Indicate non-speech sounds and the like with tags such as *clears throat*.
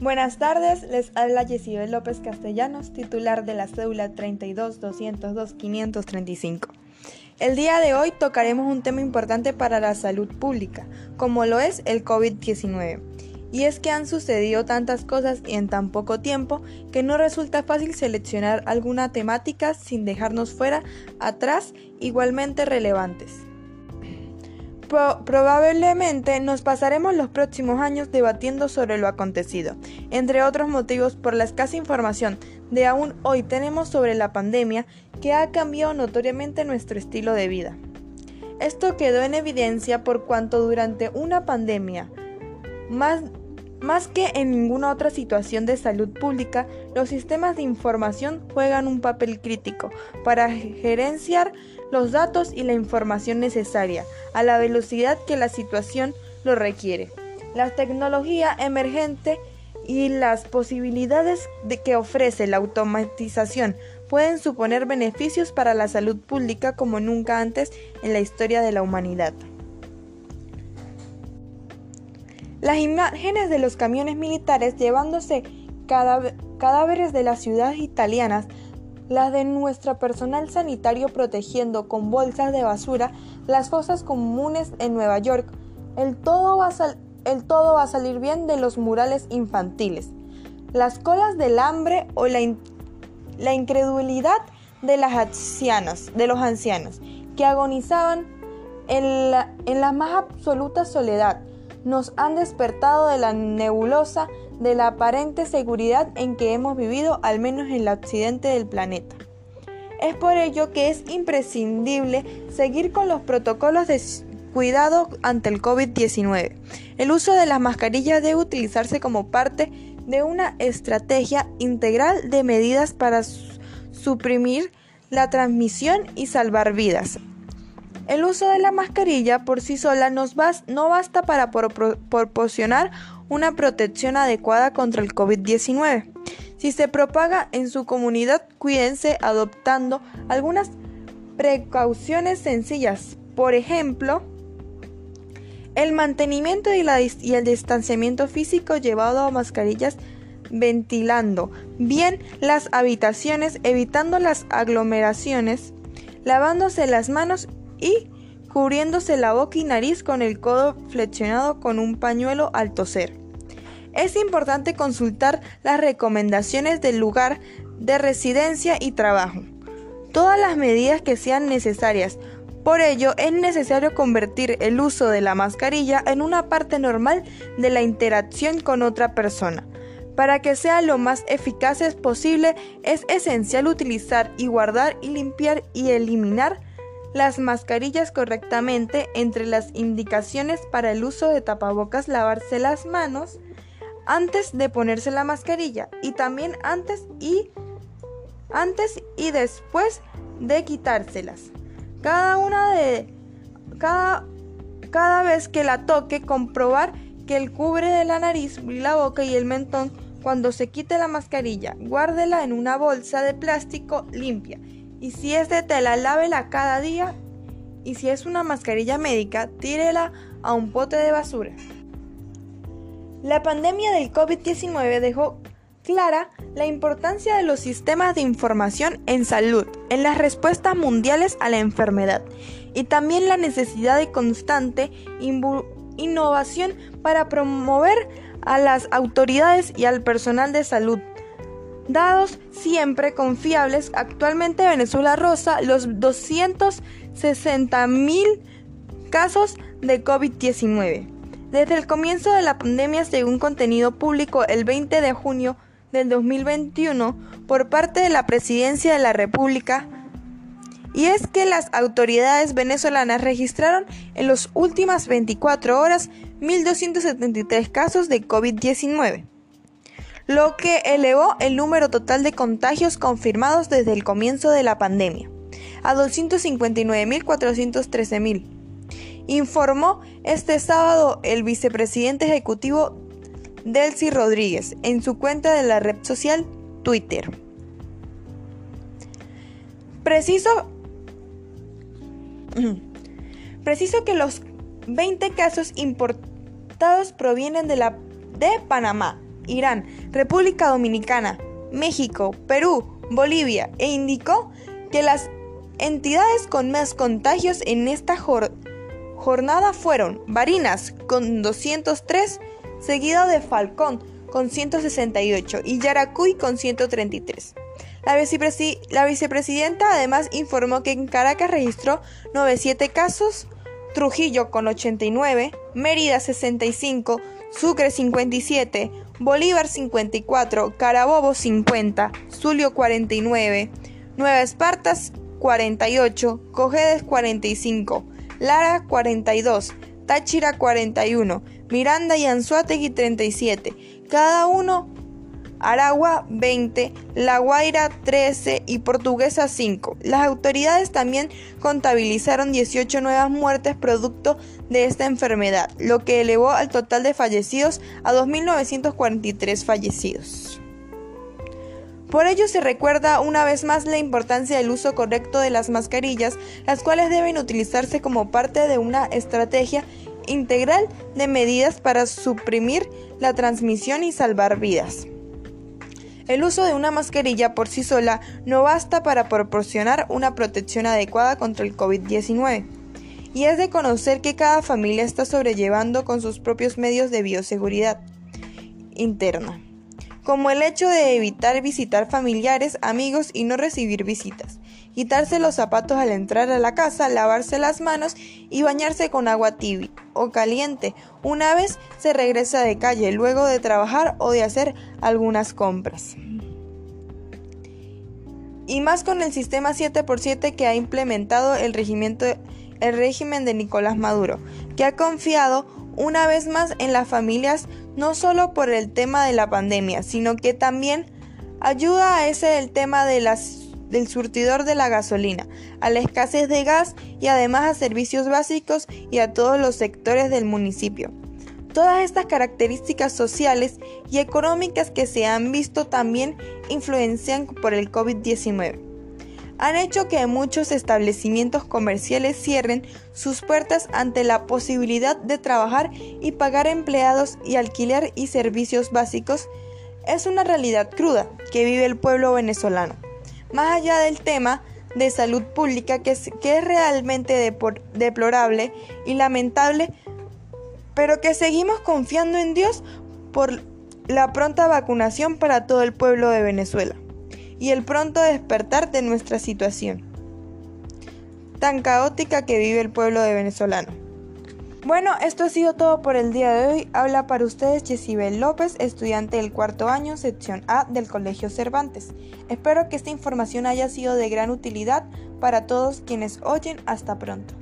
Buenas tardes, les habla Yesibel López Castellanos, titular de la cédula 32 202 535. El día de hoy tocaremos un tema importante para la salud pública, como lo es el COVID-19. Y es que han sucedido tantas cosas en tan poco tiempo que no resulta fácil seleccionar alguna temática sin dejarnos fuera atrás igualmente relevantes probablemente nos pasaremos los próximos años debatiendo sobre lo acontecido, entre otros motivos por la escasa información de aún hoy tenemos sobre la pandemia que ha cambiado notoriamente nuestro estilo de vida. Esto quedó en evidencia por cuanto durante una pandemia, más, más que en ninguna otra situación de salud pública, los sistemas de información juegan un papel crítico para gerenciar los datos y la información necesaria a la velocidad que la situación lo requiere. La tecnología emergente y las posibilidades de que ofrece la automatización pueden suponer beneficios para la salud pública como nunca antes en la historia de la humanidad. Las imágenes de los camiones militares llevándose cadáveres de las ciudades italianas las de nuestro personal sanitario protegiendo con bolsas de basura las fosas comunes en Nueva York. El todo va a, el todo va a salir bien de los murales infantiles. Las colas del hambre o la, la incredulidad de las ancianas, de los ancianos, que agonizaban en en la más absoluta soledad, nos han despertado de la nebulosa de la aparente seguridad en que hemos vivido, al menos en el occidente del planeta. Es por ello que es imprescindible seguir con los protocolos de cuidado ante el COVID-19. El uso de las mascarillas debe utilizarse como parte de una estrategia integral de medidas para suprimir la transmisión y salvar vidas. El uso de la mascarilla por sí sola no basta para proporcionar una protección adecuada contra el COVID-19. Si se propaga en su comunidad, cuídense adoptando algunas precauciones sencillas. Por ejemplo, el mantenimiento y, y, el distanciamiento físico llevado a mascarillas ventilando bien las habitaciones, evitando las aglomeraciones, lavándose las manos y cubriéndose la boca y nariz con el codo flexionado con un pañuelo al toser. Es importante consultar las recomendaciones del lugar de residencia y trabajo, todas las medidas que sean necesarias. Por ello, es necesario convertir el uso de la mascarilla en una parte normal de la interacción con otra persona. Para que sea lo más eficaz posible, es esencial utilizar y guardar y limpiar y eliminar las mascarillas correctamente entre las indicaciones para el uso de tapabocas, lavarse las manos, antes de ponerse la mascarilla y también antes y antes y después de quitárselas. Cada una de cada cada vez que la toque comprobar que el cubre de la nariz, la boca y el mentón cuando se quite la mascarilla, guárdela en una bolsa de plástico limpia y si es de tela, lávela cada día y si es una mascarilla médica, tírela a un pote de basura. La pandemia del COVID-19 dejó clara la importancia de los sistemas de información en salud, en las respuestas mundiales a la enfermedad y también la necesidad de constante innovación para promover a las autoridades y al personal de salud. Dados siempre confiables, actualmente Venezuela rosa los 260 mil casos de COVID-19. Desde el comienzo de la pandemia, según contenido público el 20 de junio del 2021 por parte de la Presidencia de la República, y es que las autoridades venezolanas registraron en las últimas 24 horas 1.273 casos de COVID-19, lo que elevó el número total de contagios confirmados desde el comienzo de la pandemia a 259.413.000 informó este sábado el vicepresidente ejecutivo Delcy Rodríguez en su cuenta de la red social Twitter. Preciso, *clears throat* preciso que los 20 casos importados provienen de, la, de Panamá, Irán, República Dominicana, México, Perú, Bolivia e indicó que las entidades con más contagios en esta jornada fueron Barinas con 203, seguido de Falcón con 168 y Yaracuy con 133. La, la, vicepresidenta además informó que en Caracas registró 97 casos, Trujillo con 89, Mérida 65, Sucre 57, Bolívar 54, Carabobo 50, Zulio 49, Nueva Espartas 48, Cojedes 45, Lara 42, Táchira 41, Miranda y Anzuategui 37, cada uno Aragua 20, La Guaira 13 y Portuguesa 5. Las autoridades también contabilizaron 18 nuevas muertes producto de esta enfermedad, lo que elevó al total de fallecidos a 2.943 fallecidos. Por ello se recuerda una vez más la importancia del uso correcto de las mascarillas, las cuales deben utilizarse como parte de una estrategia integral de medidas para suprimir la transmisión y salvar vidas. El uso de una mascarilla por sí sola no basta para proporcionar una protección adecuada contra el COVID-19. Y es de conocer que cada familia está sobrellevando con sus propios medios de bioseguridad interna, como el hecho de evitar visitar familiares, amigos y no recibir visitas, quitarse los zapatos al entrar a la casa, lavarse las manos y bañarse con agua tibia o caliente una vez se regresa de calle luego de trabajar o de hacer algunas compras. Y más con el sistema 7x7 que ha implementado el, el régimen de Nicolás Maduro, que ha confiado una vez más en las familias no solo por el tema de la pandemia, sino que también ayuda a ese el tema de las del surtidor de la gasolina, a la escasez de gas y además a servicios básicos y a todos los sectores del municipio. Todas estas características sociales y económicas que se han visto también influencian por el COVID-19 han hecho que muchos establecimientos comerciales cierren sus puertas ante la posibilidad de trabajar y pagar empleados y alquiler y servicios básicos. Es una realidad cruda que vive el pueblo venezolano más allá del tema de salud pública que es, realmente deplorable y lamentable, pero que seguimos confiando en Dios por la pronta vacunación para todo el pueblo de Venezuela y el pronto despertar de nuestra situación tan caótica que vive el pueblo de venezolano. Bueno, esto ha sido todo por el día de hoy. Habla para ustedes Yesibel López, estudiante del cuarto año, sección A del Colegio Cervantes. Espero que esta información haya sido de gran utilidad para todos quienes oyen. Hasta pronto.